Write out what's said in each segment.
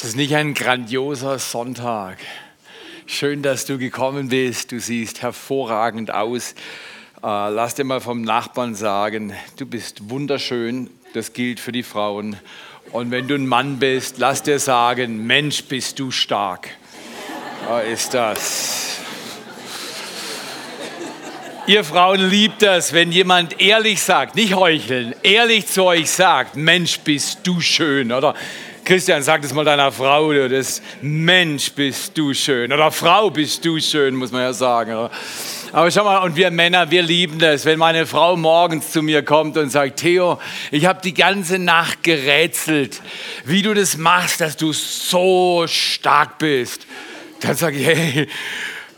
Ist das nicht ein grandioser Sonntag? Schön, dass du gekommen bist. Du siehst hervorragend aus. Äh, lass dir mal vom Nachbarn sagen, du bist wunderschön. Das gilt für die Frauen. Und wenn du ein Mann bist, lass dir sagen, Mensch, bist du stark. Da ist das. Ihr Frauen liebt das, wenn jemand ehrlich sagt, nicht heucheln, ehrlich zu euch sagt, Mensch, bist du schön, oder? Christian, sag das mal deiner Frau, das Mensch, bist du schön. Oder Frau, bist du schön, muss man ja sagen. Aber schau mal, und wir Männer, wir lieben das, wenn meine Frau morgens zu mir kommt und sagt, Theo, ich habe die ganze Nacht gerätselt, wie du das machst, dass du so stark bist. Dann sage ich, hey,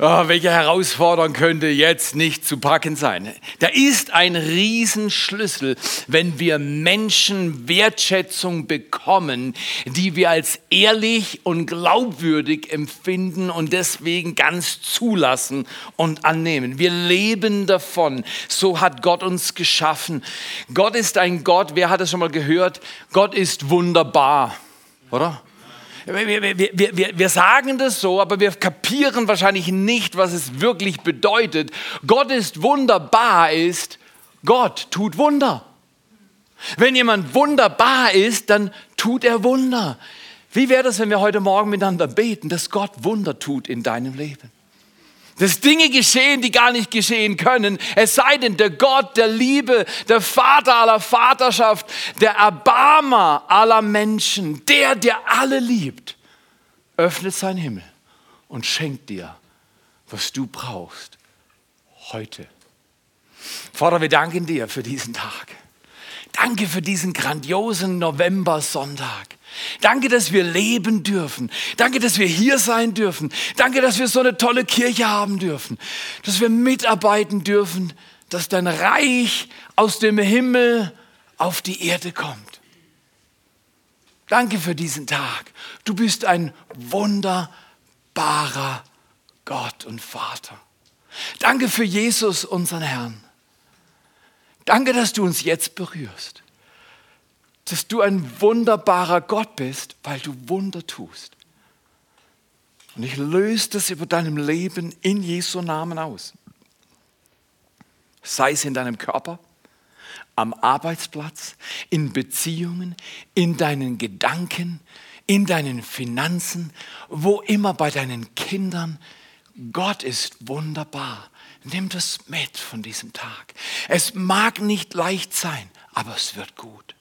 oh, welche Herausforderung könnte jetzt nicht zu packen sein? Da ist ein Riesenschlüssel, wenn wir Menschen Wertschätzung bekommen, die wir als ehrlich und glaubwürdig empfinden und deswegen ganz zulassen und annehmen. Wir leben davon. So hat Gott uns geschaffen. Gott ist ein Gott, wer hat es schon mal gehört? Gott ist wunderbar, oder? Wir, wir, wir, wir, sagen das so, aber wir kapieren wahrscheinlich nicht, was es wirklich bedeutet. Gott ist wunderbar ist, Gott tut Wunder. Wenn jemand wunderbar ist, dann tut er Wunder. Wie wäre das, wenn wir heute Morgen miteinander beten, dass Gott Wunder tut in deinem Leben? Dass Dinge geschehen, die gar nicht geschehen können, es sei denn, der Gott der Liebe, der Vater aller Vaterschaft, der Erbarmer aller Menschen, der, der alle liebt, öffnet sein Himmel und schenkt dir, was du brauchst, heute. Vater, wir danken dir für diesen Tag. Danke für diesen grandiosen November-Sonntag. Danke, dass wir leben dürfen. Danke, dass wir hier sein dürfen. Danke, dass wir so eine tolle Kirche haben dürfen. Dass wir mitarbeiten dürfen, dass dein Reich aus dem Himmel auf die Erde kommt. Danke für diesen Tag. Du bist ein wunderbarer Gott und Vater. Danke für Jesus, unseren Herrn. Danke, dass du uns jetzt berührst dass du ein wunderbarer Gott bist, weil du Wunder tust. Und ich löse das über deinem Leben in Jesu Namen aus. Sei es in deinem Körper, am Arbeitsplatz, in Beziehungen, in deinen Gedanken, in deinen Finanzen, wo immer bei deinen Kindern. Gott ist wunderbar. Nimm das mit von diesem Tag. Es mag nicht leicht sein, aber es wird gut.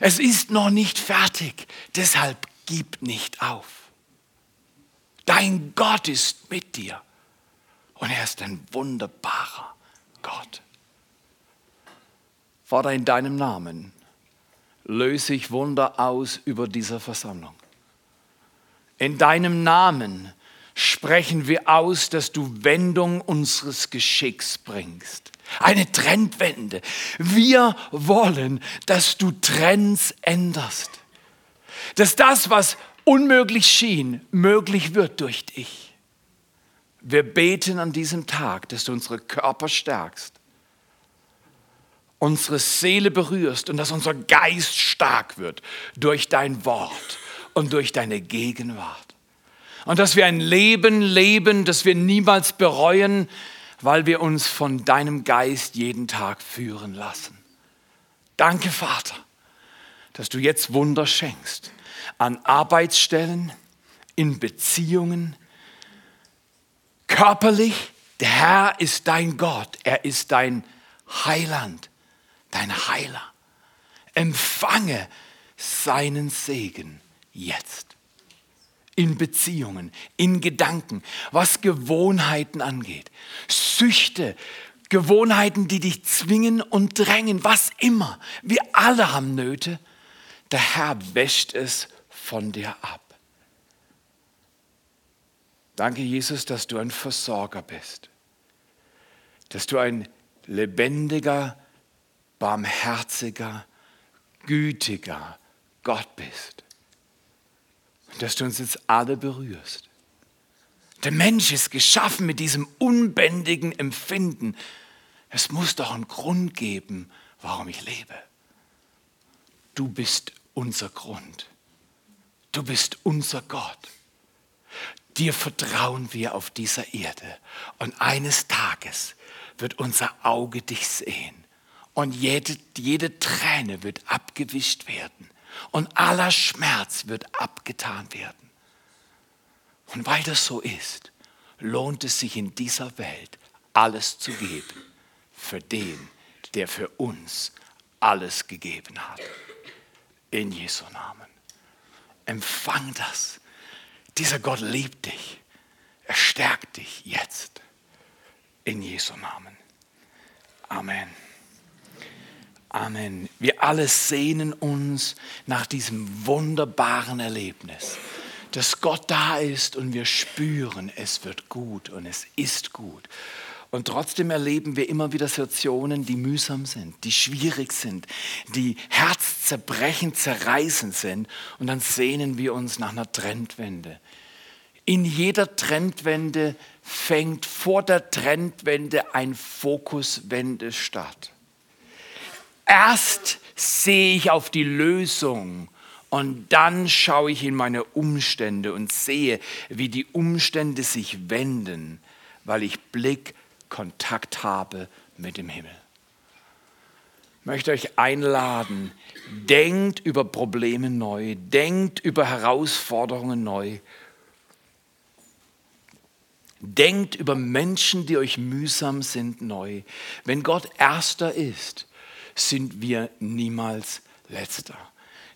Es ist noch nicht fertig, deshalb gib nicht auf. Dein Gott ist mit dir und er ist ein wunderbarer Gott. Vater, in deinem Namen löse ich Wunder aus über diese Versammlung. In deinem Namen sprechen wir aus, dass du Wendung unseres Geschicks bringst. Eine Trendwende. Wir wollen, dass du Trends änderst. Dass das, was unmöglich schien, möglich wird durch dich. Wir beten an diesem Tag, dass du unsere Körper stärkst, unsere Seele berührst und dass unser Geist stark wird durch dein Wort und durch deine Gegenwart. Und dass wir ein Leben leben, das wir niemals bereuen, weil wir uns von deinem Geist jeden Tag führen lassen. Danke, Vater, dass du jetzt Wunder schenkst an Arbeitsstellen, in Beziehungen, körperlich. Der Herr ist dein Gott, er ist dein Heiland, dein Heiler. Empfange seinen Segen jetzt in Beziehungen, in Gedanken, was Gewohnheiten angeht. Süchte, Gewohnheiten, die dich zwingen und drängen, was immer. Wir alle haben Nöte. Der Herr wäscht es von dir ab. Danke, Jesus, dass du ein Versorger bist, dass du ein lebendiger, barmherziger, gütiger Gott bist dass du uns jetzt alle berührst. Der Mensch ist geschaffen mit diesem unbändigen Empfinden. Es muss doch einen Grund geben, warum ich lebe. Du bist unser Grund. du bist unser Gott. Dir vertrauen wir auf dieser Erde. Und eines Tages wird unser Auge dich sehen. Und jede, jede Träne wird abgewischt werden. Und aller Schmerz wird abgetan werden. Und weil das so ist, lohnt es sich in dieser Welt, alles zu geben für den, der für uns alles gegeben hat. In Jesu Namen. Empfang das. Dieser Gott liebt dich. Er stärkt dich jetzt. In Jesu Namen. Amen. Amen. Wir alle sehnen uns nach diesem wunderbaren Erlebnis, dass Gott da ist und wir spüren, es wird gut und es ist gut. Und trotzdem erleben wir immer wieder Situationen, die mühsam sind, die schwierig sind, die herzzerbrechend, zerreißend sind. Und dann sehnen wir uns nach einer Trendwende. In jeder Trendwende fängt vor der Trendwende ein Fokuswende statt. Erst sehe ich auf die Lösung und dann schaue ich in meine Umstände und sehe, wie die Umstände sich wenden, weil ich Blick Kontakt habe mit dem Himmel. Ich möchte euch einladen, denkt über Probleme neu, denkt über Herausforderungen neu. Denkt über Menschen, die euch mühsam sind, neu. Wenn Gott erster ist, sind wir niemals letzter.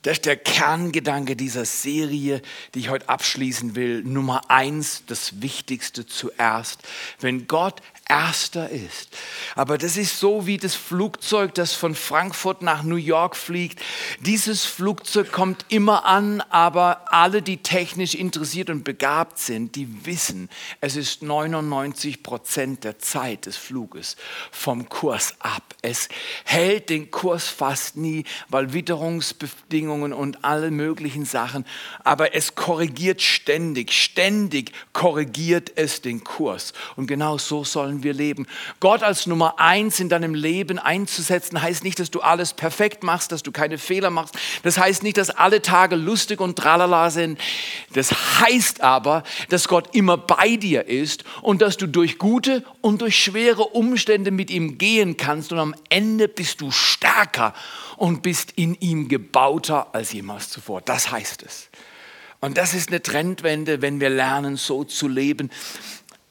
Das ist der Kerngedanke dieser Serie, die ich heute abschließen will. Nummer eins, das Wichtigste zuerst. Wenn Gott erster ist. Aber das ist so wie das Flugzeug, das von Frankfurt nach New York fliegt. Dieses Flugzeug kommt immer an, aber alle, die technisch interessiert und begabt sind, die wissen, es ist 99 Prozent der Zeit des Fluges vom Kurs ab. Es hält den Kurs fast nie, weil Witterungsbedingungen und alle möglichen Sachen, aber es korrigiert ständig, ständig korrigiert es den Kurs. Und genau so sollen wir leben. Gott als Nummer eins in deinem Leben einzusetzen, heißt nicht, dass du alles perfekt machst, dass du keine Fehler machst. Das heißt nicht, dass alle Tage lustig und tralala sind. Das heißt aber, dass Gott immer bei dir ist und dass du durch gute und durch schwere Umstände mit ihm gehen kannst und am Ende bist du stärker und bist in ihm gebauter als jemals zuvor. Das heißt es. Und das ist eine Trendwende, wenn wir lernen, so zu leben.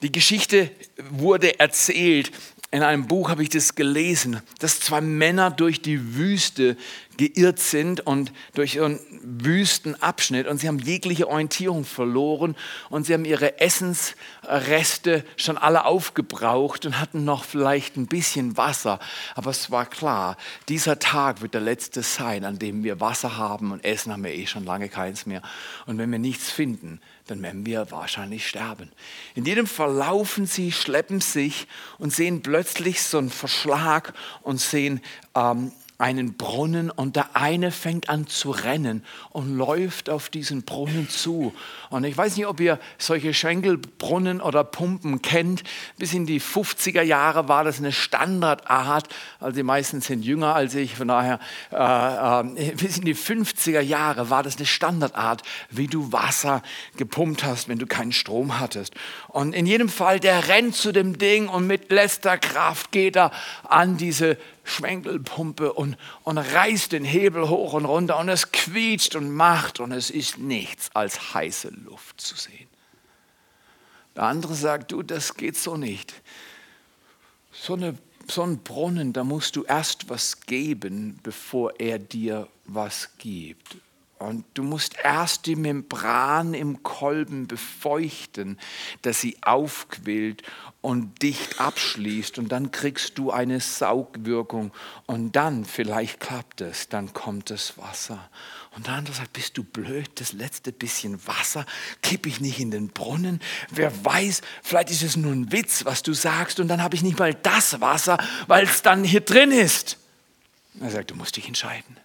Die Geschichte wurde erzählt. In einem Buch habe ich das gelesen, dass zwei Männer durch die Wüste geirrt sind und durch einen Wüstenabschnitt und sie haben jegliche Orientierung verloren und sie haben ihre Essensreste schon alle aufgebraucht und hatten noch vielleicht ein bisschen Wasser. Aber es war klar, dieser Tag wird der letzte sein, an dem wir Wasser haben und Essen haben wir eh schon lange keins mehr. Und wenn wir nichts finden, dann werden wir wahrscheinlich sterben. In jedem Fall laufen sie, schleppen sich und sehen plötzlich so einen Verschlag und sehen ähm, einen Brunnen und der eine fängt an zu rennen und läuft auf diesen Brunnen zu. Und ich weiß nicht, ob ihr solche Schenkelbrunnen oder Pumpen kennt. Bis in die 50er Jahre war das eine Standardart. Also die meisten sind jünger als ich, von daher äh, äh, bis in die 50er Jahre war das eine Standardart, wie du Wasser gepumpt hast, wenn du keinen Strom hattest. Und in jedem Fall, der rennt zu dem Ding und mit letzter Kraft geht er an diese Schwenkelpumpe und, und reißt den Hebel hoch und runter und es quietscht und macht und es ist nichts als heiße Luft zu sehen. Der andere sagt, du, das geht so nicht. So, eine, so ein Brunnen, da musst du erst was geben, bevor er dir was gibt. Und du musst erst die Membran im Kolben befeuchten, dass sie aufquillt und dicht abschließt. Und dann kriegst du eine Saugwirkung. Und dann, vielleicht klappt es, dann kommt das Wasser. Und der andere sagt, bist du blöd, das letzte bisschen Wasser kippe ich nicht in den Brunnen. Wer weiß, vielleicht ist es nur ein Witz, was du sagst. Und dann habe ich nicht mal das Wasser, weil es dann hier drin ist. Er sagt, du musst dich entscheiden.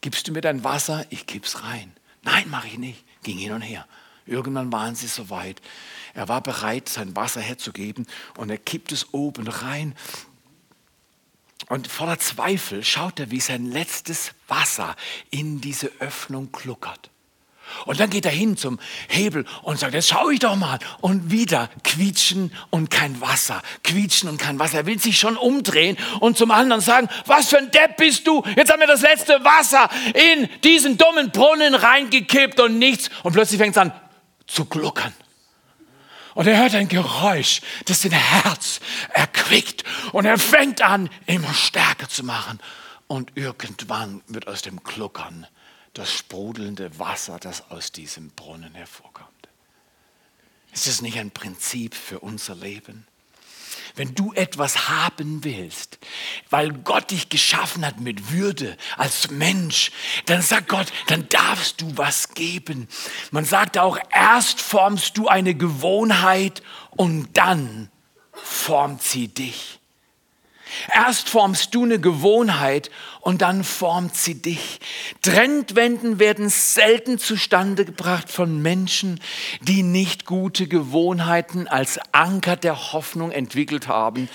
Gibst du mir dein Wasser? Ich kipp's rein. Nein, mache ich nicht. Ging hin und her. Irgendwann waren sie so weit. Er war bereit, sein Wasser herzugeben und er kippt es oben rein. Und voller Zweifel schaut er, wie sein letztes Wasser in diese Öffnung gluckert. Und dann geht er hin zum Hebel und sagt, jetzt schau ich doch mal. Und wieder quietschen und kein Wasser. Quietschen und kein Wasser. Er will sich schon umdrehen und zum anderen sagen, was für ein Depp bist du? Jetzt haben wir das letzte Wasser in diesen dummen Brunnen reingekippt und nichts. Und plötzlich fängt es an zu gluckern. Und er hört ein Geräusch, das sein Herz erquickt. Und er fängt an, immer stärker zu machen. Und irgendwann wird aus dem Gluckern das sprudelnde Wasser, das aus diesem Brunnen hervorkommt. Ist das nicht ein Prinzip für unser Leben? Wenn du etwas haben willst, weil Gott dich geschaffen hat mit Würde als Mensch, dann sagt Gott, dann darfst du was geben. Man sagt auch, erst formst du eine Gewohnheit und dann formt sie dich. Erst formst du eine Gewohnheit und dann formt sie dich. Trendwenden werden selten zustande gebracht von Menschen, die nicht gute Gewohnheiten als Anker der Hoffnung entwickelt haben,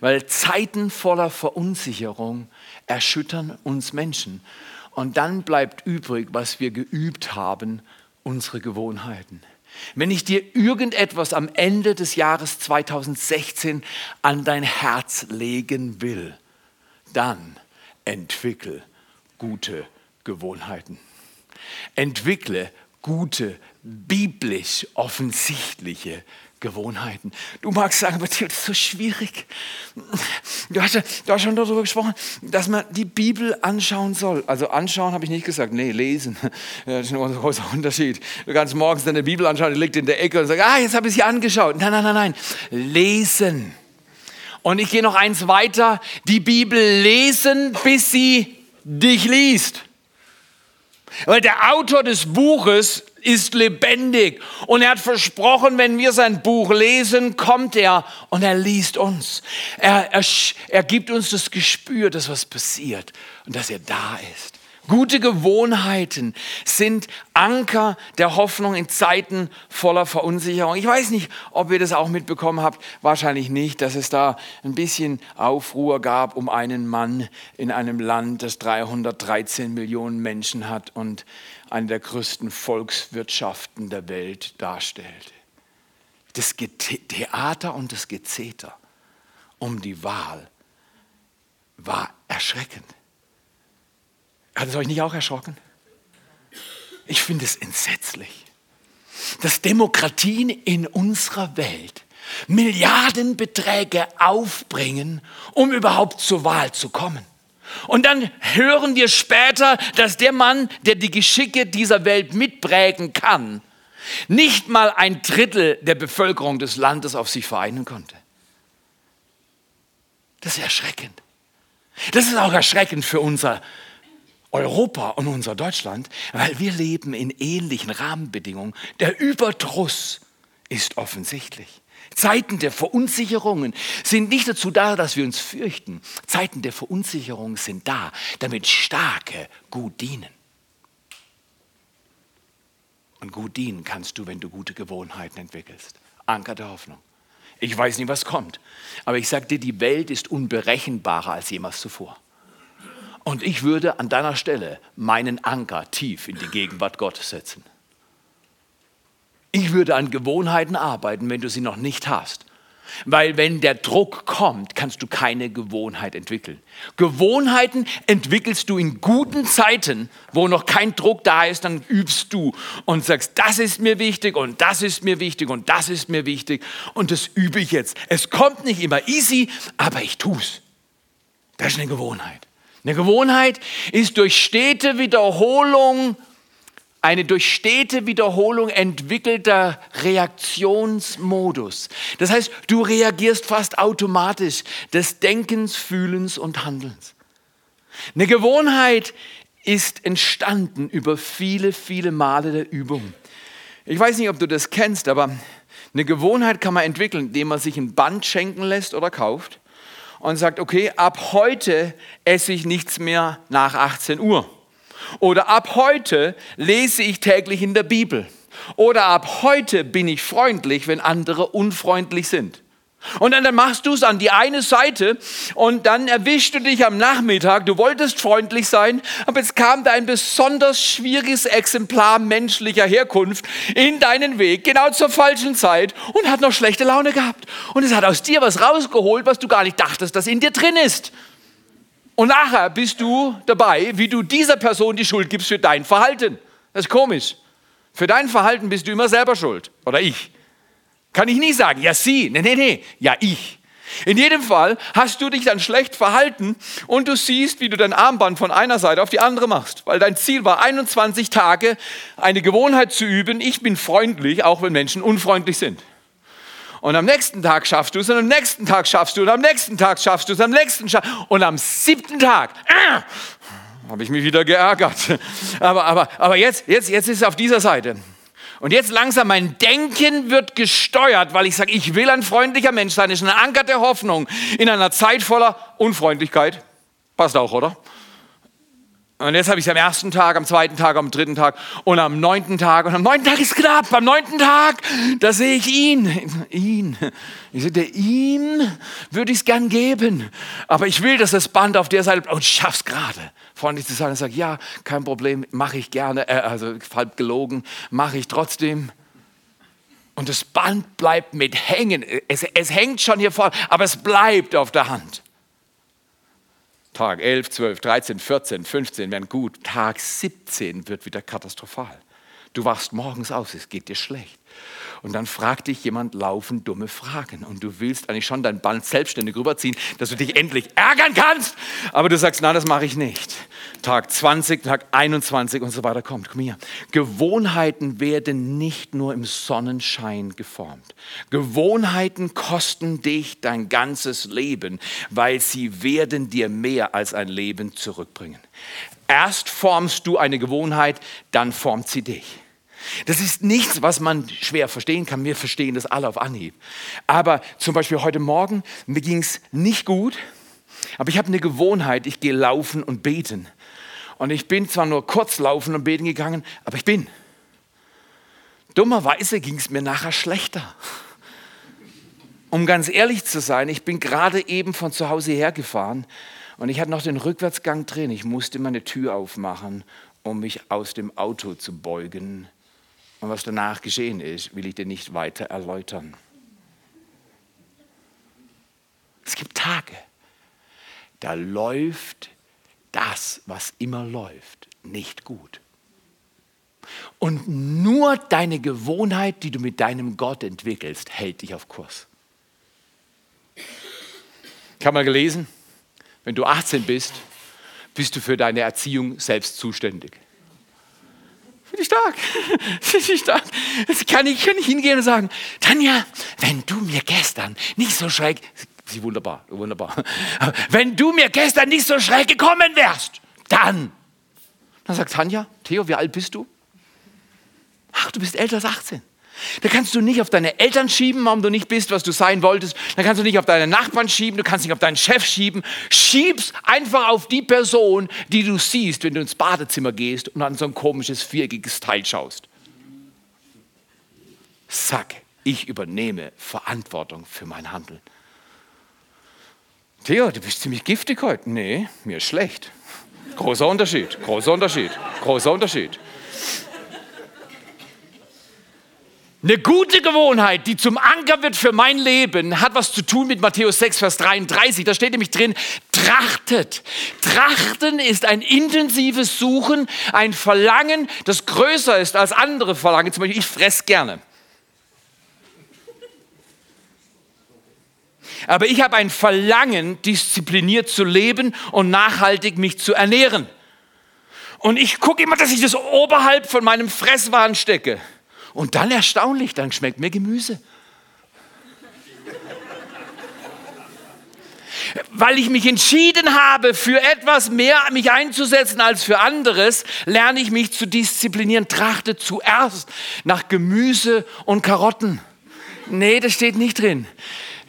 weil Zeiten voller Verunsicherung erschüttern uns Menschen. Und dann bleibt übrig, was wir geübt haben, unsere Gewohnheiten. Wenn ich dir irgendetwas am Ende des Jahres 2016 an dein Herz legen will, dann entwickle gute Gewohnheiten. Entwickle gute, biblisch offensichtliche Gewohnheiten. Du magst sagen, aber das ist so schwierig. Du hast, du hast schon darüber gesprochen, dass man die Bibel anschauen soll. Also anschauen habe ich nicht gesagt, nee, lesen. Das ist ein großer Unterschied. Du kannst morgens deine Bibel anschauen, die liegt in der Ecke und sagst, ah, jetzt habe ich sie angeschaut. Nein, nein, nein, nein. Lesen. Und ich gehe noch eins weiter, die Bibel lesen, bis sie dich liest. Weil der Autor des Buches ist lebendig und er hat versprochen, wenn wir sein Buch lesen, kommt er und er liest uns. Er, er, er gibt uns das Gespür, dass was passiert und dass er da ist. Gute Gewohnheiten sind Anker der Hoffnung in Zeiten voller Verunsicherung. Ich weiß nicht, ob ihr das auch mitbekommen habt, wahrscheinlich nicht, dass es da ein bisschen Aufruhr gab um einen Mann in einem Land, das 313 Millionen Menschen hat und eine der größten Volkswirtschaften der Welt darstellte. Das Theater und das Gezeter um die Wahl war erschreckend. Hat es euch nicht auch erschrocken? Ich finde es entsetzlich, dass Demokratien in unserer Welt Milliardenbeträge aufbringen, um überhaupt zur Wahl zu kommen. Und dann hören wir später, dass der Mann, der die Geschicke dieser Welt mitprägen kann, nicht mal ein Drittel der Bevölkerung des Landes auf sich vereinen konnte. Das ist erschreckend. Das ist auch erschreckend für unser Europa und unser Deutschland, weil wir leben in ähnlichen Rahmenbedingungen. Der Überdruss ist offensichtlich. Zeiten der Verunsicherungen sind nicht dazu da, dass wir uns fürchten. Zeiten der Verunsicherung sind da, damit Starke gut dienen. Und gut dienen kannst du, wenn du gute Gewohnheiten entwickelst. Anker der Hoffnung. Ich weiß nicht, was kommt, aber ich sage dir, die Welt ist unberechenbarer als jemals zuvor. Und ich würde an deiner Stelle meinen Anker tief in die Gegenwart Gottes setzen. Ich würde an Gewohnheiten arbeiten, wenn du sie noch nicht hast. Weil wenn der Druck kommt, kannst du keine Gewohnheit entwickeln. Gewohnheiten entwickelst du in guten Zeiten, wo noch kein Druck da ist, dann übst du und sagst, das ist mir wichtig und das ist mir wichtig und das ist mir wichtig und das übe ich jetzt. Es kommt nicht immer easy, aber ich tue es. Das ist eine Gewohnheit. Eine Gewohnheit ist durch stete Wiederholung eine durch stete Wiederholung entwickelter Reaktionsmodus. Das heißt, du reagierst fast automatisch des Denkens, Fühlens und Handelns. Eine Gewohnheit ist entstanden über viele, viele Male der Übung. Ich weiß nicht, ob du das kennst, aber eine Gewohnheit kann man entwickeln, indem man sich ein Band schenken lässt oder kauft und sagt, okay, ab heute esse ich nichts mehr nach 18 Uhr. Oder ab heute lese ich täglich in der Bibel. Oder ab heute bin ich freundlich, wenn andere unfreundlich sind. Und dann, dann machst du es an die eine Seite und dann erwischst du dich am Nachmittag. Du wolltest freundlich sein, aber jetzt kam da ein besonders schwieriges Exemplar menschlicher Herkunft in deinen Weg, genau zur falschen Zeit und hat noch schlechte Laune gehabt. Und es hat aus dir was rausgeholt, was du gar nicht dachtest, dass in dir drin ist. Und nachher bist du dabei, wie du dieser Person die Schuld gibst für dein Verhalten. Das ist komisch. Für dein Verhalten bist du immer selber schuld. Oder ich. Kann ich nie sagen, ja sie, nee, nee, nee, ja ich. In jedem Fall hast du dich dann schlecht verhalten und du siehst, wie du dein Armband von einer Seite auf die andere machst, weil dein Ziel war 21 Tage eine Gewohnheit zu üben, ich bin freundlich, auch wenn Menschen unfreundlich sind. Und am nächsten Tag schaffst du es und am nächsten Tag schaffst du es und am nächsten Tag schaffst du es, am nächsten Tag und am siebten Tag äh, habe ich mich wieder geärgert. Aber, aber, aber jetzt, jetzt, jetzt ist es auf dieser Seite. Und jetzt langsam mein Denken wird gesteuert, weil ich sage, ich will ein freundlicher Mensch sein. Das ist ein Anker der Hoffnung in einer Zeit voller Unfreundlichkeit. Passt auch, oder? Und jetzt habe ich es am ersten Tag, am zweiten Tag, am dritten Tag und am neunten Tag. Und am neunten Tag ist knapp. Am neunten Tag, da sehe ich ihn. Ihn. Ich sagte, ihm würde ich es gern geben. Aber ich will, dass das Band auf der Seite bleibt. Und ich schaff's gerade. Freundlich zu sein und sage, ja, kein Problem, mache ich gerne. Äh, also halb gelogen, mache ich trotzdem. Und das Band bleibt mit hängen. Es, es hängt schon hier vorne, aber es bleibt auf der Hand. Tag 11, 12, 13, 14, 15 werden gut. Tag 17 wird wieder katastrophal. Du wachst morgens aus, es geht dir schlecht. Und dann fragt dich jemand laufen dumme Fragen. Und du willst eigentlich schon dein Band selbstständig rüberziehen, dass du dich endlich ärgern kannst. Aber du sagst, nein, das mache ich nicht. Tag 20, Tag 21 und so weiter kommt. Komm hier. Gewohnheiten werden nicht nur im Sonnenschein geformt. Gewohnheiten kosten dich dein ganzes Leben, weil sie werden dir mehr als ein Leben zurückbringen. Erst formst du eine Gewohnheit, dann formt sie dich. Das ist nichts, was man schwer verstehen kann. Wir verstehen das alle auf Anhieb. Aber zum Beispiel heute Morgen, mir ging es nicht gut, aber ich habe eine Gewohnheit, ich gehe laufen und beten. Und ich bin zwar nur kurz laufen und beten gegangen, aber ich bin. Dummerweise ging es mir nachher schlechter. Um ganz ehrlich zu sein, ich bin gerade eben von zu Hause hergefahren und ich hatte noch den Rückwärtsgang drin. Ich musste meine Tür aufmachen, um mich aus dem Auto zu beugen und was danach geschehen ist, will ich dir nicht weiter erläutern. Es gibt Tage, da läuft das, was immer läuft, nicht gut. Und nur deine Gewohnheit, die du mit deinem Gott entwickelst, hält dich auf Kurs. Ich habe mal gelesen, wenn du 18 bist, bist du für deine Erziehung selbst zuständig. Finde ich stark. Finde ich stark. Jetzt kann ich, ich hingehen und sagen, Tanja, wenn du mir gestern nicht so schräg, sie wunderbar, wunderbar. Wenn du mir gestern nicht so schräg gekommen wärst, dann. Dann sagt Tanja, Theo, wie alt bist du? Ach, du bist älter als 18. Da kannst du nicht auf deine Eltern schieben, warum du nicht bist, was du sein wolltest. Da kannst du nicht auf deine Nachbarn schieben, du kannst nicht auf deinen Chef schieben. Schieb's einfach auf die Person, die du siehst, wenn du ins Badezimmer gehst und an so ein komisches viereckiges Teil schaust. Sag, ich übernehme Verantwortung für mein Handeln. Theo, du bist ziemlich giftig heute. Nee, mir ist schlecht. Großer Unterschied, großer Unterschied, großer Unterschied. Eine gute Gewohnheit, die zum Anker wird für mein Leben, hat was zu tun mit Matthäus 6, Vers 33. Da steht nämlich drin, trachtet. Trachten ist ein intensives Suchen, ein Verlangen, das größer ist als andere Verlangen. Zum Beispiel, ich fress gerne. Aber ich habe ein Verlangen, diszipliniert zu leben und nachhaltig mich zu ernähren. Und ich gucke immer, dass ich das oberhalb von meinem Fresswahn stecke. Und dann erstaunlich, dann schmeckt mir Gemüse. Weil ich mich entschieden habe, für etwas mehr mich einzusetzen als für anderes, lerne ich mich zu disziplinieren. Trachte zuerst nach Gemüse und Karotten. Nee, das steht nicht drin.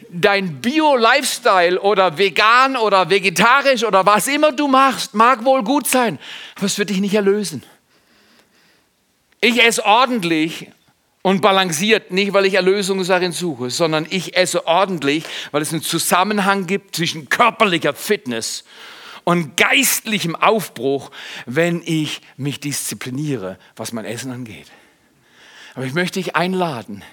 Dein Bio-Lifestyle oder vegan oder vegetarisch oder was immer du machst, mag wohl gut sein, aber es wird dich nicht erlösen. Ich esse ordentlich und balanciert, nicht weil ich Erlösung darin suche, sondern ich esse ordentlich, weil es einen Zusammenhang gibt zwischen körperlicher Fitness und geistlichem Aufbruch, wenn ich mich diszipliniere, was mein Essen angeht. Aber ich möchte dich einladen,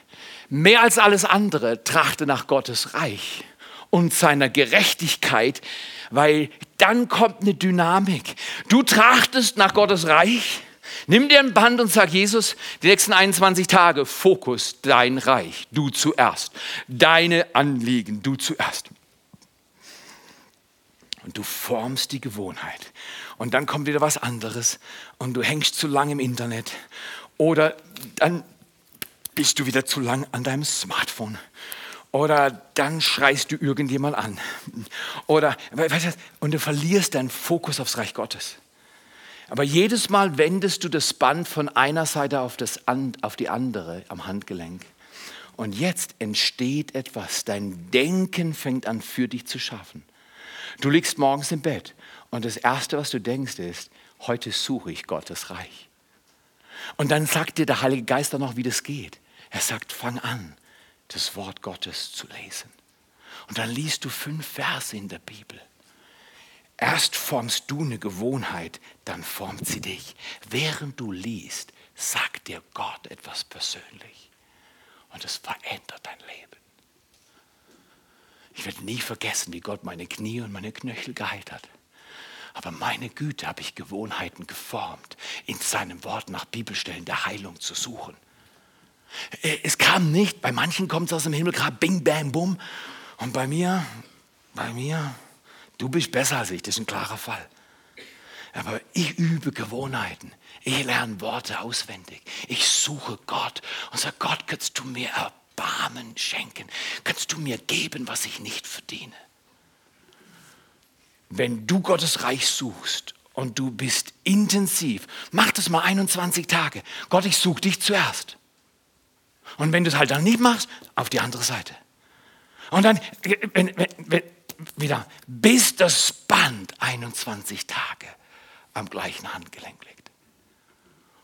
mehr als alles andere trachte nach Gottes Reich und seiner Gerechtigkeit, weil dann kommt eine Dynamik. Du trachtest nach Gottes Reich, nimm dir ein Band und sag Jesus, die nächsten 21 Tage, Fokus, dein Reich, du zuerst, deine Anliegen, du zuerst. Und du formst die Gewohnheit. Und dann kommt wieder was anderes und du hängst zu lang im Internet oder dann bist du wieder zu lang an deinem Smartphone oder dann schreist du irgendjemand an. Oder, weißt du, und du verlierst deinen Fokus aufs Reich Gottes. Aber jedes Mal wendest du das Band von einer Seite auf, das, auf die andere am Handgelenk. Und jetzt entsteht etwas. Dein Denken fängt an, für dich zu schaffen. Du liegst morgens im Bett und das Erste, was du denkst, ist, heute suche ich Gottes Reich. Und dann sagt dir der Heilige Geist dann noch, wie das geht. Er sagt, fang an das Wort Gottes zu lesen. Und dann liest du fünf Verse in der Bibel. Erst formst du eine Gewohnheit, dann formt sie dich. Während du liest, sagt dir Gott etwas persönlich. Und es verändert dein Leben. Ich werde nie vergessen, wie Gott meine Knie und meine Knöchel geheilt hat. Aber meine Güte habe ich Gewohnheiten geformt, in seinem Wort nach Bibelstellen der Heilung zu suchen. Äh, es kam nicht, bei manchen kommt es aus dem Himmel gerade bing, bang, bum. Und bei mir, bei mir, du bist besser als ich, das ist ein klarer Fall. Aber ich übe Gewohnheiten. Ich lerne Worte auswendig. Ich suche Gott und sage, Gott, kannst du mir Erbarmen schenken? Kannst du mir geben, was ich nicht verdiene? Wenn du Gottes Reich suchst und du bist intensiv, mach das mal 21 Tage. Gott, ich suche dich zuerst. Und wenn du es halt dann nicht machst, auf die andere Seite. Und dann wenn, wenn, wenn, wieder, bis das Band 21 Tage am gleichen Handgelenk liegt.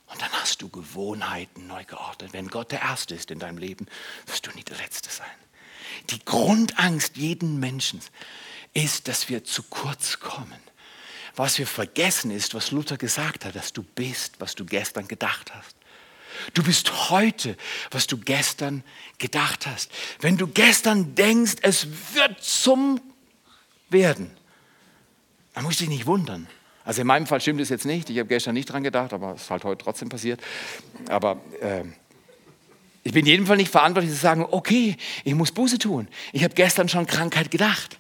Und dann hast du Gewohnheiten neu geordnet. Wenn Gott der Erste ist in deinem Leben, wirst du nie der Letzte sein. Die Grundangst jeden Menschen ist, dass wir zu kurz kommen. Was wir vergessen ist, was Luther gesagt hat, dass du bist, was du gestern gedacht hast. Du bist heute, was du gestern gedacht hast. Wenn du gestern denkst, es wird zum Werden, dann musst du dich nicht wundern. Also in meinem Fall stimmt es jetzt nicht. Ich habe gestern nicht dran gedacht, aber es ist halt heute trotzdem passiert. Aber äh, ich bin jedenfalls nicht verantwortlich zu sagen, okay, ich muss Buße tun. Ich habe gestern schon Krankheit gedacht.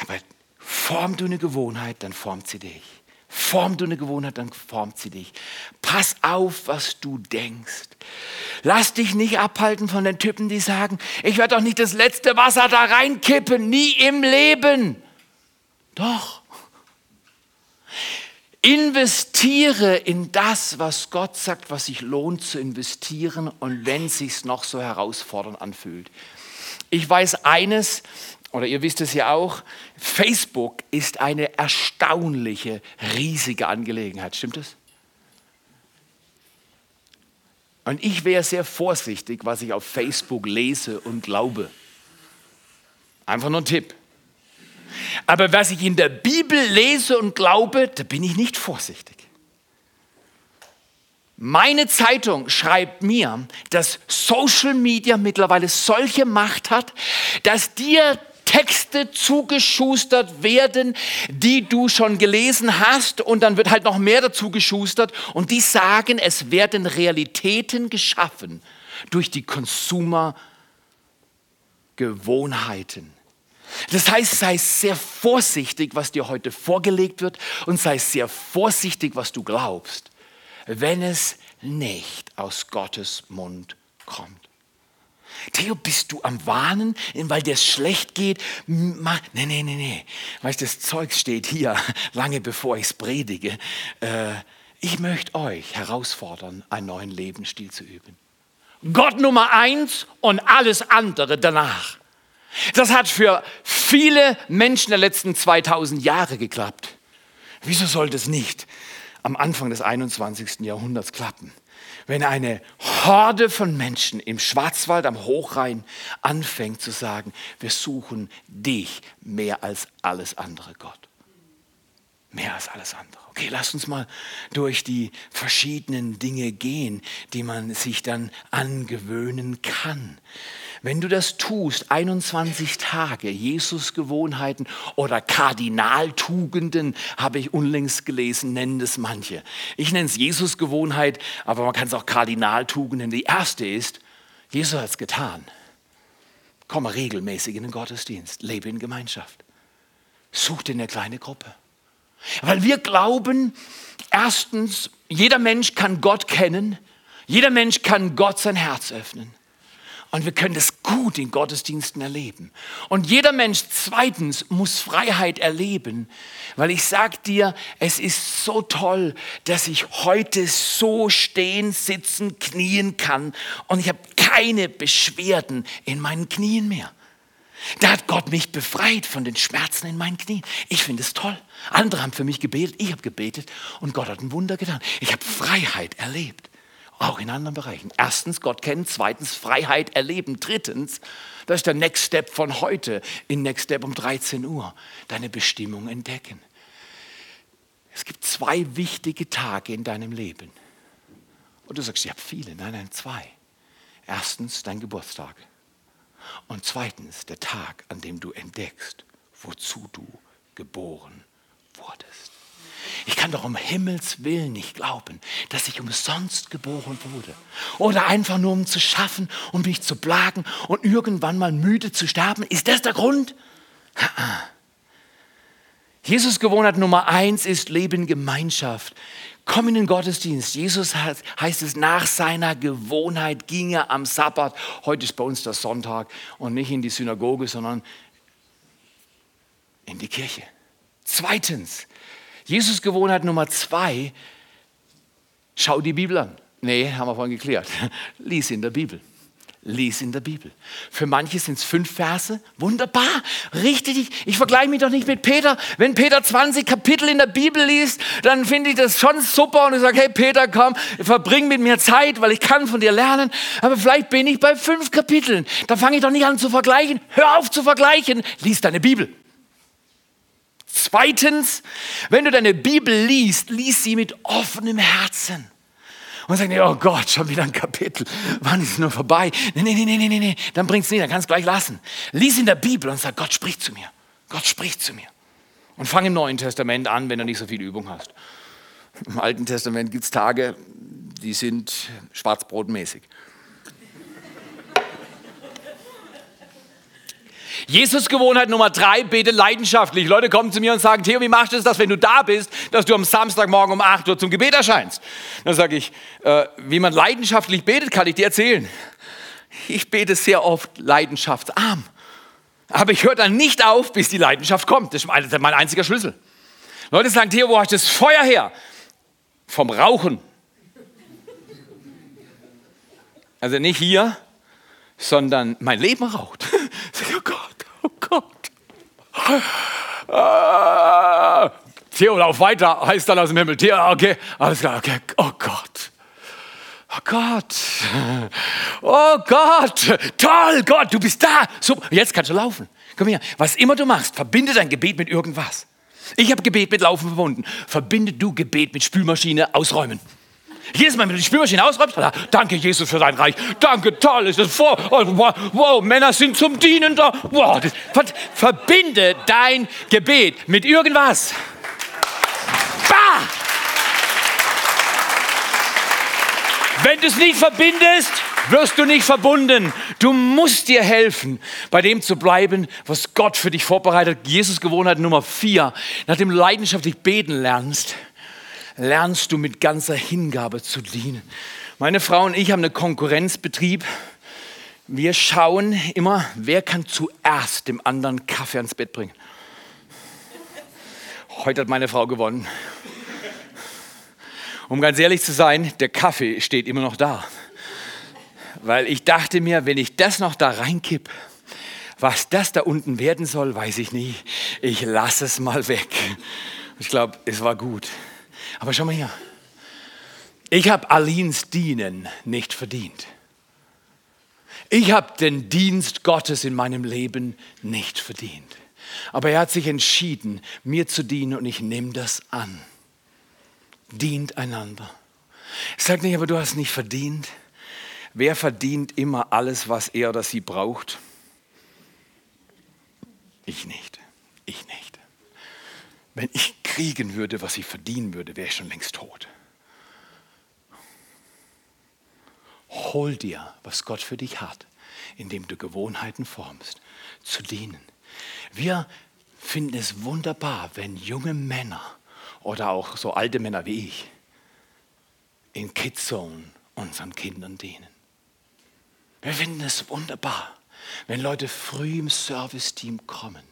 Aber form du eine Gewohnheit, dann formt sie dich. Form du eine Gewohnheit, dann formt sie dich. Pass auf, was du denkst. Lass dich nicht abhalten von den Typen, die sagen, ich werde doch nicht das letzte Wasser da reinkippen, nie im Leben. Doch. Investiere in das, was Gott sagt, was sich lohnt zu investieren und wenn es sich noch so herausfordernd anfühlt. Ich weiß eines, oder ihr wisst es ja auch, Facebook ist eine erstaunliche, riesige Angelegenheit. Stimmt es? Und ich wäre sehr vorsichtig, was ich auf Facebook lese und glaube. Einfach nur ein Tipp. Aber was ich in der Bibel lese und glaube, da bin ich nicht vorsichtig. Meine Zeitung schreibt mir, dass Social Media mittlerweile solche Macht hat, dass dir Texte zugeschustert werden, die du schon gelesen hast und dann wird halt noch mehr dazu geschustert und die sagen, es werden Realitäten geschaffen durch die Consumer-Gewohnheiten. Das heißt, sei sehr vorsichtig, was dir heute vorgelegt wird und sei sehr vorsichtig, was du glaubst, wenn es nicht aus Gottes Mund kommt. Theo, bist du am Warnen, weil dir es schlecht geht? Nee, nee, nee, nee. Weißt du, das Zeug steht hier, lange bevor ich es predige. Äh, ich möchte euch herausfordern, einen neuen Lebensstil zu üben. Gott Nummer eins und alles andere danach. Das hat für viele Menschen der letzten 2000 Jahre geklappt. Wieso soll das nicht am Anfang des 21. Jahrhunderts klappen. Wenn eine Horde von Menschen im Schwarzwald am Hochrhein anfängt zu sagen, wir suchen dich mehr als alles andere, Gott. Mehr als alles andere. Okay, lass uns mal durch die verschiedenen Dinge gehen, die man sich dann angewöhnen kann. Wenn du das tust, 21 Tage, Jesus-Gewohnheiten oder Kardinaltugenden, habe ich unlängst gelesen, nennen es manche. Ich nenne es Jesus-Gewohnheit, aber man kann es auch Kardinaltugenden. Die erste ist, Jesus hat es getan. Komme regelmäßig in den Gottesdienst, lebe in Gemeinschaft. Such dir eine kleine Gruppe. Weil wir glauben, erstens, jeder Mensch kann Gott kennen, jeder Mensch kann Gott sein Herz öffnen. Und wir können das gut in Gottesdiensten erleben. Und jeder Mensch zweitens muss Freiheit erleben, weil ich sag dir, es ist so toll, dass ich heute so stehen, sitzen, knien kann und ich habe keine Beschwerden in meinen Knien mehr. Da hat Gott mich befreit von den Schmerzen in meinen Knien. Ich finde es toll. Andere haben für mich gebetet, ich habe gebetet und Gott hat ein Wunder getan. Ich habe Freiheit erlebt, auch in anderen Bereichen. Erstens Gott kennen, zweitens Freiheit erleben, drittens, das ist der Next Step von heute, in Next Step um 13 Uhr, deine Bestimmung entdecken. Es gibt zwei wichtige Tage in deinem Leben. Und du sagst, ich habe viele. Nein, nein, zwei. Erstens dein Geburtstag. Und zweitens der Tag, an dem du entdeckst, wozu du geboren wurdest. Ich kann doch um Himmels Willen nicht glauben, dass ich umsonst geboren wurde. Oder einfach nur um zu schaffen, um mich zu plagen und irgendwann mal müde zu sterben. Ist das der Grund? Jesus Gewohnheit Nummer eins ist Leben Gemeinschaft. Komm in den Gottesdienst. Jesus heißt es, nach seiner Gewohnheit ging er am Sabbat. Heute ist bei uns der Sonntag und nicht in die Synagoge, sondern in die Kirche. Zweitens, Jesus Gewohnheit Nummer zwei, schau die Bibel an. Nee, haben wir vorhin geklärt. Lies in der Bibel. Lies in der Bibel. Für manche sind es fünf Verse. Wunderbar, richtig. Ich vergleiche mich doch nicht mit Peter. Wenn Peter 20 Kapitel in der Bibel liest, dann finde ich das schon super und ich sage, hey Peter, komm, verbring mit mir Zeit, weil ich kann von dir lernen. Aber vielleicht bin ich bei fünf Kapiteln. Da fange ich doch nicht an zu vergleichen. Hör auf zu vergleichen. Lies deine Bibel. Zweitens, wenn du deine Bibel liest, lies sie mit offenem Herzen. Und sagen, oh Gott, schon wieder ein Kapitel. Wann ist es nur vorbei? Nee, nee, nee, nee, nee, nee. Dann bring's nicht, dann kannst du gleich lassen. Lies in der Bibel und sag, Gott spricht zu mir. Gott spricht zu mir. Und fang im Neuen Testament an, wenn du nicht so viel Übung hast. Im Alten Testament gibt es Tage, die sind schwarzbrotmäßig. Jesus Gewohnheit Nummer drei, bete leidenschaftlich. Leute kommen zu mir und sagen, Theo, wie machst du es, dass wenn du da bist, dass du am Samstagmorgen um 8 Uhr zum Gebet erscheinst? Dann sage ich, äh, wie man leidenschaftlich betet, kann ich dir erzählen. Ich bete sehr oft leidenschaftsarm. Aber ich höre dann nicht auf, bis die Leidenschaft kommt. Das ist mein einziger Schlüssel. Leute sagen, Theo, wo hast du das Feuer her? Vom Rauchen. Also nicht hier, sondern mein Leben raucht. Gott. Theo, lauf weiter, heißt dann aus dem Himmel. Theo, okay, alles klar, okay. Oh Gott. Oh Gott. Oh Gott. Toll, Gott, du bist da. Super. Jetzt kannst du laufen. Komm her. Was immer du machst, verbinde dein Gebet mit irgendwas. Ich habe Gebet mit Laufen verbunden. Verbinde du Gebet mit Spülmaschine ausräumen. Jedes Mal, wenn du die Spülmaschine ausräumst, danke Jesus für dein Reich. Danke, toll ist es vor. Oh, wow, wow, Männer sind zum Dienen da. Wow, das, verbinde dein Gebet mit irgendwas. Bah! Wenn du es nicht verbindest, wirst du nicht verbunden. Du musst dir helfen, bei dem zu bleiben, was Gott für dich vorbereitet. Jesus Gewohnheit Nummer vier. Nachdem du leidenschaftlich beten lernst, lernst du mit ganzer Hingabe zu dienen. Meine Frau und ich haben einen Konkurrenzbetrieb. Wir schauen immer, wer kann zuerst dem anderen Kaffee ans Bett bringen. Heute hat meine Frau gewonnen. Um ganz ehrlich zu sein, der Kaffee steht immer noch da. Weil ich dachte mir, wenn ich das noch da reinkipp, was das da unten werden soll, weiß ich nicht. Ich lasse es mal weg. Ich glaube, es war gut. Aber schau mal hier. Ich habe Alins Dienen nicht verdient. Ich habe den Dienst Gottes in meinem Leben nicht verdient. Aber er hat sich entschieden, mir zu dienen und ich nehme das an. Dient einander. Sag nicht, aber du hast nicht verdient. Wer verdient immer alles, was er oder sie braucht? Ich nicht. Ich nicht. Wenn ich kriegen würde, was ich verdienen würde, wäre ich schon längst tot. Hol dir, was Gott für dich hat, indem du Gewohnheiten formst, zu dienen. Wir finden es wunderbar, wenn junge Männer oder auch so alte Männer wie ich in Kidzone unseren Kindern dienen. Wir finden es wunderbar, wenn Leute früh im Serviceteam kommen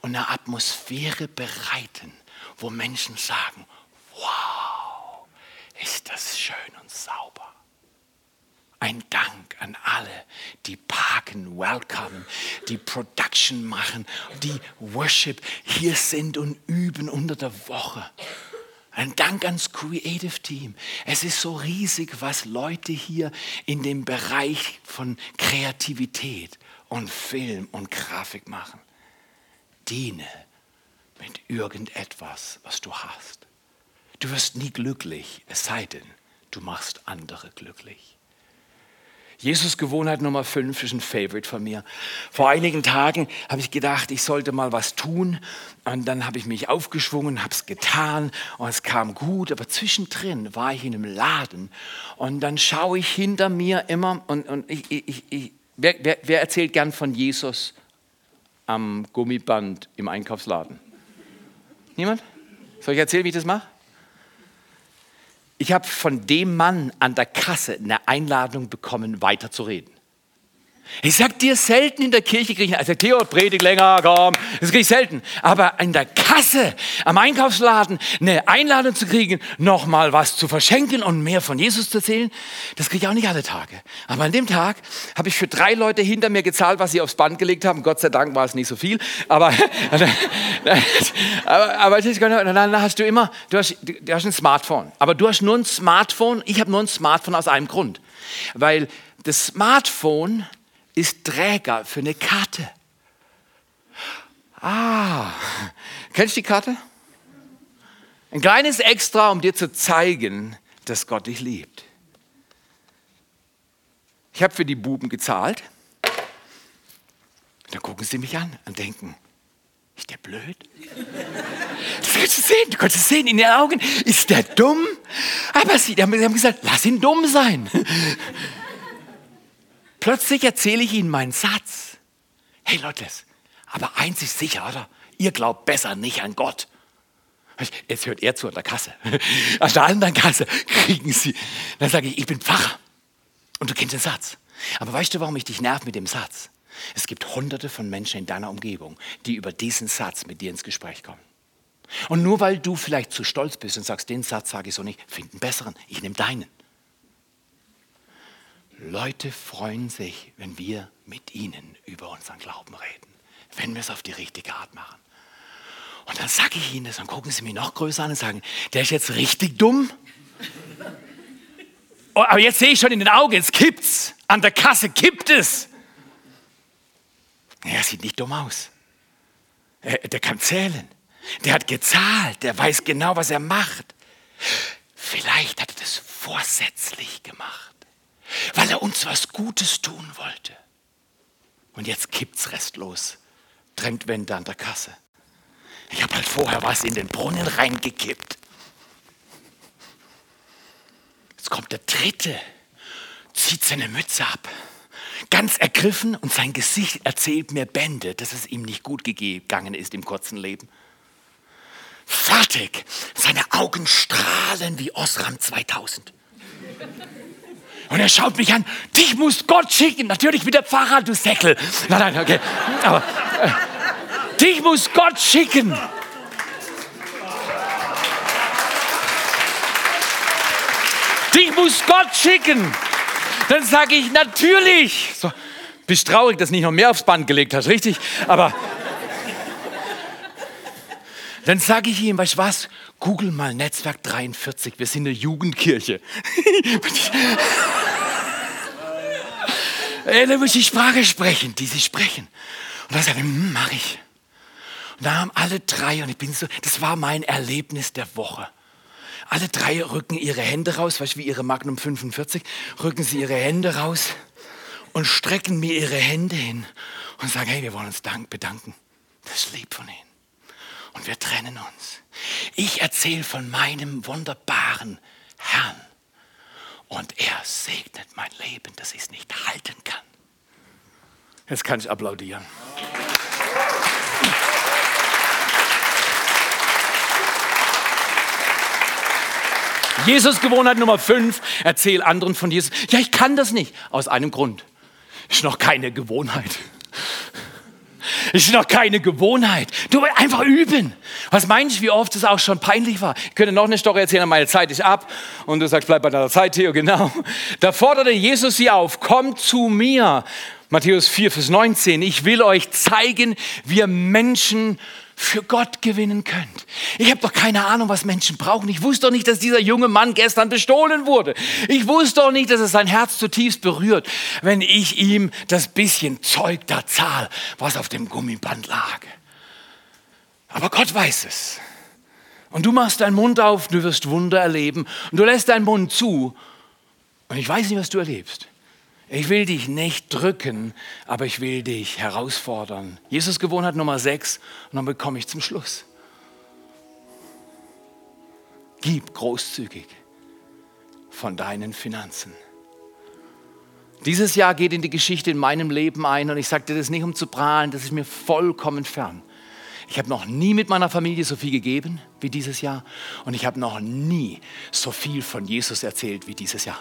und eine Atmosphäre bereiten, wo Menschen sagen, wow, ist das schön und sauber. Ein Dank an alle, die parken, welcome, die Production machen, die Worship hier sind und üben unter der Woche. Ein Dank ans Creative Team. Es ist so riesig, was Leute hier in dem Bereich von Kreativität und Film und Grafik machen. Diene mit irgendetwas, was du hast. Du wirst nie glücklich, es sei denn, du machst andere glücklich. Jesus Gewohnheit Nummer 5 ist ein Favorite von mir. Vor einigen Tagen habe ich gedacht, ich sollte mal was tun. Und dann habe ich mich aufgeschwungen, habe es getan und es kam gut. Aber zwischendrin war ich in einem Laden und dann schaue ich hinter mir immer und, und ich, ich, ich, wer, wer, wer erzählt gern von Jesus am Gummiband im Einkaufsladen? Niemand? Soll ich erzählen, wie ich das mache? Ich habe von dem Mann an der Kasse eine Einladung bekommen, weiterzureden. Ich sag dir selten in der Kirche kriege ich, also Theo, predigt länger, komm, das kriege ich selten. Aber in der Kasse, am Einkaufsladen, eine Einladung zu kriegen, nochmal was zu verschenken und mehr von Jesus zu erzählen, das kriege ich auch nicht alle Tage. Aber an dem Tag habe ich für drei Leute hinter mir gezahlt, was sie aufs Band gelegt haben. Gott sei Dank war es nicht so viel. Aber, aber, aber dann hast du immer, du hast, du hast ein Smartphone. Aber du hast nur ein Smartphone, ich habe nur ein Smartphone aus einem Grund. Weil das Smartphone ist Träger für eine Karte. Ah, kennst du die Karte? Ein kleines Extra, um dir zu zeigen, dass Gott dich liebt. Ich habe für die Buben gezahlt. Dann gucken sie mich an und denken, ist der blöd? Das kannst du sehen, du kannst es sehen in den Augen. Ist der dumm? Aber sie haben gesagt, lass ihn dumm sein. Plötzlich erzähle ich ihnen meinen Satz. Hey Leute, aber eins ist sicher, oder? Ihr glaubt besser nicht an Gott. Jetzt hört er zu an der Kasse. An der anderen Kasse kriegen sie. Dann sage ich, ich bin Pfarrer. Und du kennst den Satz. Aber weißt du, warum ich dich nerv mit dem Satz? Es gibt hunderte von Menschen in deiner Umgebung, die über diesen Satz mit dir ins Gespräch kommen. Und nur weil du vielleicht zu stolz bist und sagst, den Satz sage ich so nicht, find einen besseren, ich nehme deinen. Leute freuen sich, wenn wir mit ihnen über unseren Glauben reden, wenn wir es auf die richtige Art machen. Und dann sage ich ihnen das, dann gucken sie mich noch größer an und sagen, der ist jetzt richtig dumm. Oh, aber jetzt sehe ich schon in den Augen, es kippt's. An der Kasse kippt es. Er sieht nicht dumm aus. Er, der kann zählen. Der hat gezahlt. Der weiß genau, was er macht. Vielleicht hat er das vorsätzlich gemacht weil er uns was Gutes tun wollte. Und jetzt kippt's restlos, drängt an der Kasse. Ich habe halt vorher was in den Brunnen reingekippt. Jetzt kommt der dritte, zieht seine Mütze ab, ganz ergriffen und sein Gesicht erzählt mir Bände, dass es ihm nicht gut gegangen ist im kurzen Leben. Fertig, seine Augen strahlen wie Osram 2000. Und er schaut mich an, dich muss Gott schicken. Natürlich mit der Pfarrer, du Säckel. Nein, nein, okay. Aber äh, dich muss Gott schicken. Dich muss Gott schicken. Dann sage ich, natürlich. So, bist traurig, dass du nicht noch mehr aufs Band gelegt hast, richtig? Aber Dann sage ich ihm, weißt du was, google mal Netzwerk 43, wir sind eine Jugendkirche. da muss ich Sprache sprechen, die sie sprechen. Und dann sage ich, hm, mach ich. Und da haben alle drei, und ich bin so, das war mein Erlebnis der Woche. Alle drei rücken ihre Hände raus, weißt du, wie ihre Magnum 45, rücken sie ihre Hände raus und strecken mir ihre Hände hin und sagen, hey, wir wollen uns bedanken. Das lieb von Ihnen. Und wir trennen uns. Ich erzähle von meinem wunderbaren Herrn. Und er segnet mein Leben, dass ich es nicht halten kann. Jetzt kann ich applaudieren. Jesus Gewohnheit Nummer 5, erzähl anderen von Jesus. Ja, ich kann das nicht. Aus einem Grund. Ist noch keine Gewohnheit. Ist noch keine Gewohnheit. Du willst einfach üben. Was meinst du, wie oft es auch schon peinlich war? Ich könnte noch eine Story erzählen, meine Zeit ist ab. Und du sagst, bleib bei deiner Zeit, Theo, genau. Da forderte Jesus sie auf, kommt zu mir. Matthäus 4, Vers 19. Ich will euch zeigen, wie ihr Menschen für Gott gewinnen könnt. Ich habe doch keine Ahnung, was Menschen brauchen. Ich wusste doch nicht, dass dieser junge Mann gestern bestohlen wurde. Ich wusste doch nicht, dass es sein Herz zutiefst berührt, wenn ich ihm das bisschen Zeug da zahle, was auf dem Gummiband lag. Aber Gott weiß es. Und du machst deinen Mund auf, du wirst Wunder erleben und du lässt deinen Mund zu. Und ich weiß nicht, was du erlebst. Ich will dich nicht drücken, aber ich will dich herausfordern. Jesus Gewohnheit Nummer 6 und dann bekomme ich zum Schluss. Gib großzügig von deinen Finanzen. Dieses Jahr geht in die Geschichte in meinem Leben ein und ich sage dir das nicht, um zu prahlen, das ist mir vollkommen fern. Ich habe noch nie mit meiner Familie so viel gegeben wie dieses Jahr und ich habe noch nie so viel von Jesus erzählt wie dieses Jahr.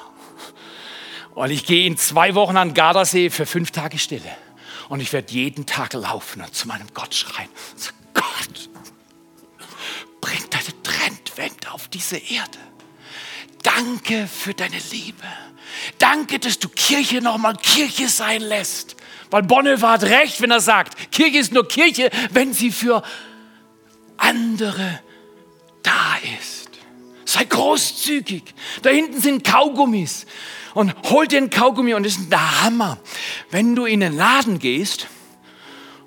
Und ich gehe in zwei Wochen an Gardasee für fünf Tage Stille. Und ich werde jeden Tag laufen und zu meinem Gott schreien. So, Gott, bring deine Trendwende auf diese Erde. Danke für deine Liebe. Danke, dass du Kirche nochmal Kirche sein lässt. Weil Bonhoeffer hat recht, wenn er sagt, Kirche ist nur Kirche, wenn sie für andere da ist. Sei großzügig. Da hinten sind Kaugummis und hol dir ein Kaugummi und das ist der Hammer. Wenn du in den Laden gehst,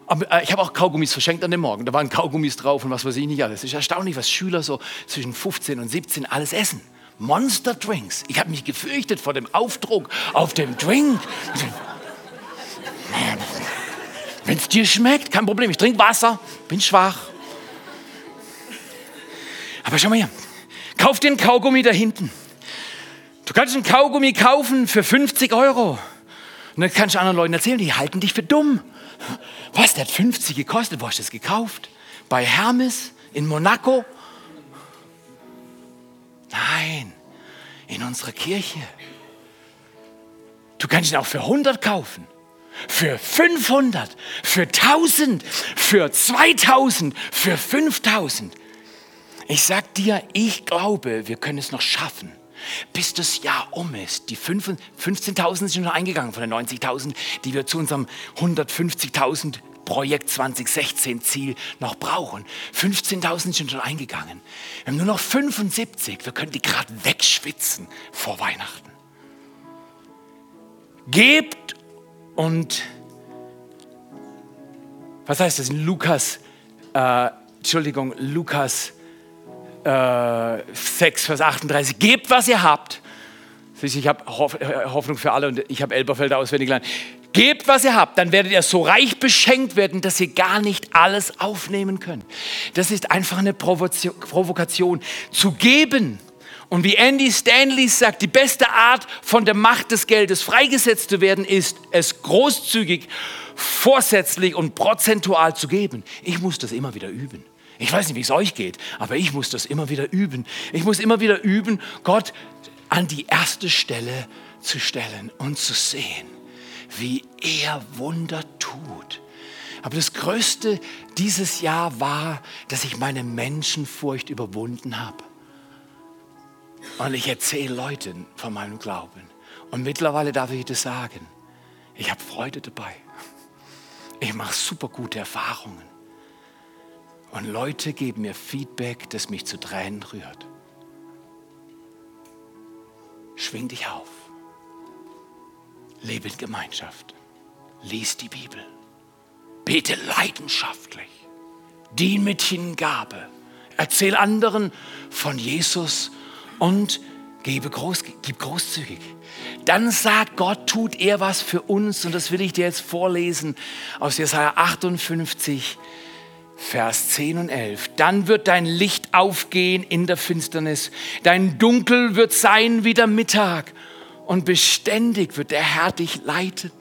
äh, ich habe auch Kaugummis verschenkt an dem Morgen, da waren Kaugummis drauf und was weiß ich nicht alles. Es ist erstaunlich, was Schüler so zwischen 15 und 17 alles essen. Monster Drinks. Ich habe mich gefürchtet vor dem Aufdruck auf dem Drink. Wenn es dir schmeckt, kein Problem. Ich trinke Wasser, bin schwach. Aber schau mal hier. Kauf den Kaugummi da hinten. Du kannst einen Kaugummi kaufen für 50 Euro. Und dann kannst du anderen Leuten erzählen, die halten dich für dumm. Was, der hat 50 gekostet? Wo hast du das gekauft? Bei Hermes in Monaco? Nein, in unserer Kirche. Du kannst ihn auch für 100 kaufen, für 500, für 1000, für 2000, für 5000. Ich sag dir, ich glaube, wir können es noch schaffen, bis das Jahr um ist. Die 15.000 sind schon eingegangen von den 90.000, die wir zu unserem 150.000 Projekt 2016 Ziel noch brauchen. 15.000 sind schon eingegangen. Wir haben nur noch 75. Wir können die gerade wegschwitzen vor Weihnachten. Gebt und was heißt das in Lukas? Äh, Entschuldigung, Lukas äh, 6, Vers 38. Gebt, was ihr habt. Ich habe äh, Hoffnung für alle und ich habe Elberfelder auswendig gelernt. Gebt, was ihr habt, dann werdet ihr so reich beschenkt werden, dass ihr gar nicht alles aufnehmen könnt. Das ist einfach eine Provokation. Zu geben und wie Andy Stanley sagt, die beste Art von der Macht des Geldes freigesetzt zu werden, ist es großzügig, vorsätzlich und prozentual zu geben. Ich muss das immer wieder üben. Ich weiß nicht, wie es euch geht, aber ich muss das immer wieder üben. Ich muss immer wieder üben, Gott an die erste Stelle zu stellen und zu sehen, wie er Wunder tut. Aber das Größte dieses Jahr war, dass ich meine Menschenfurcht überwunden habe. Und ich erzähle Leuten von meinem Glauben. Und mittlerweile darf ich das sagen. Ich habe Freude dabei. Ich mache super gute Erfahrungen. Und Leute geben mir Feedback, das mich zu Tränen rührt. Schwing dich auf. Lebe in Gemeinschaft. Lies die Bibel. Bete leidenschaftlich. Dien mit Hingabe. Erzähl anderen von Jesus und gebe groß, gib großzügig. Dann sagt Gott, tut er was für uns. Und das will ich dir jetzt vorlesen aus Jesaja 58, Vers 10 und 11. Dann wird dein Licht aufgehen in der Finsternis. Dein Dunkel wird sein wie der Mittag. Und beständig wird der Herr dich leiten.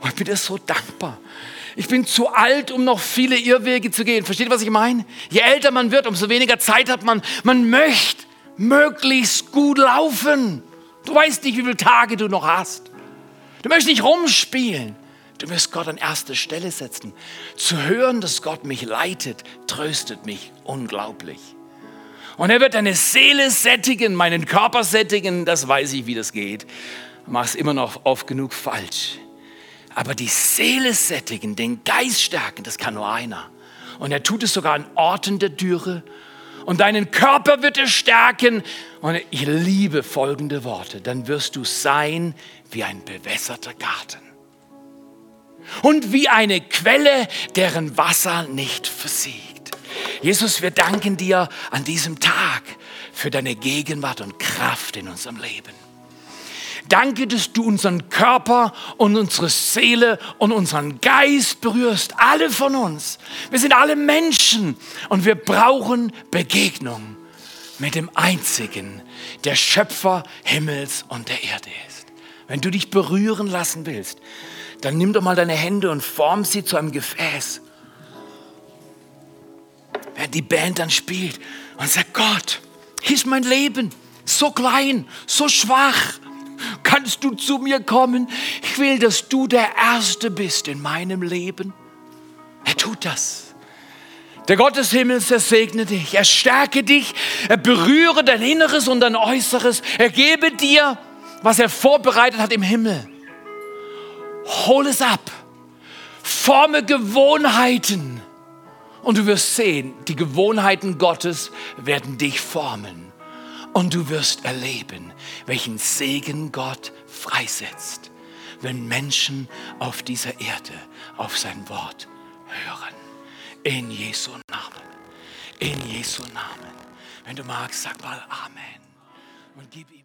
Und ich bin dir so dankbar. Ich bin zu alt, um noch viele Irrwege zu gehen. Versteht ihr, was ich meine? Je älter man wird, umso weniger Zeit hat man. Man möchte möglichst gut laufen. Du weißt nicht, wie viele Tage du noch hast. Du möchtest nicht rumspielen. Du wirst Gott an erste Stelle setzen. Zu hören, dass Gott mich leitet, tröstet mich unglaublich. Und er wird deine Seele sättigen, meinen Körper sättigen, das weiß ich, wie das geht. Mach es immer noch oft genug falsch. Aber die Seele sättigen, den Geist stärken, das kann nur einer. Und er tut es sogar an Orten der Dürre. Und deinen Körper wird er stärken. Und ich liebe folgende Worte. Dann wirst du sein wie ein bewässerter Garten und wie eine Quelle, deren Wasser nicht versiegt. Jesus, wir danken dir an diesem Tag für deine Gegenwart und Kraft in unserem Leben. Danke, dass du unseren Körper und unsere Seele und unseren Geist berührst, alle von uns. Wir sind alle Menschen und wir brauchen Begegnung mit dem Einzigen, der Schöpfer Himmels und der Erde ist. Wenn du dich berühren lassen willst, dann nimm doch mal deine Hände und form sie zu einem Gefäß. Während die Band dann spielt und sagt, Gott, hier ist mein Leben, so klein, so schwach. Kannst du zu mir kommen? Ich will, dass du der Erste bist in meinem Leben. Er tut das. Der Gott des Himmels, er segne dich, er stärke dich, er berühre dein Inneres und dein Äußeres, er gebe dir, was er vorbereitet hat im Himmel. Hol es ab. Forme Gewohnheiten. Und du wirst sehen, die Gewohnheiten Gottes werden dich formen. Und du wirst erleben, welchen Segen Gott freisetzt, wenn Menschen auf dieser Erde auf sein Wort hören. In Jesu Namen. In Jesu Namen. Wenn du magst, sag mal Amen. Und gib ihm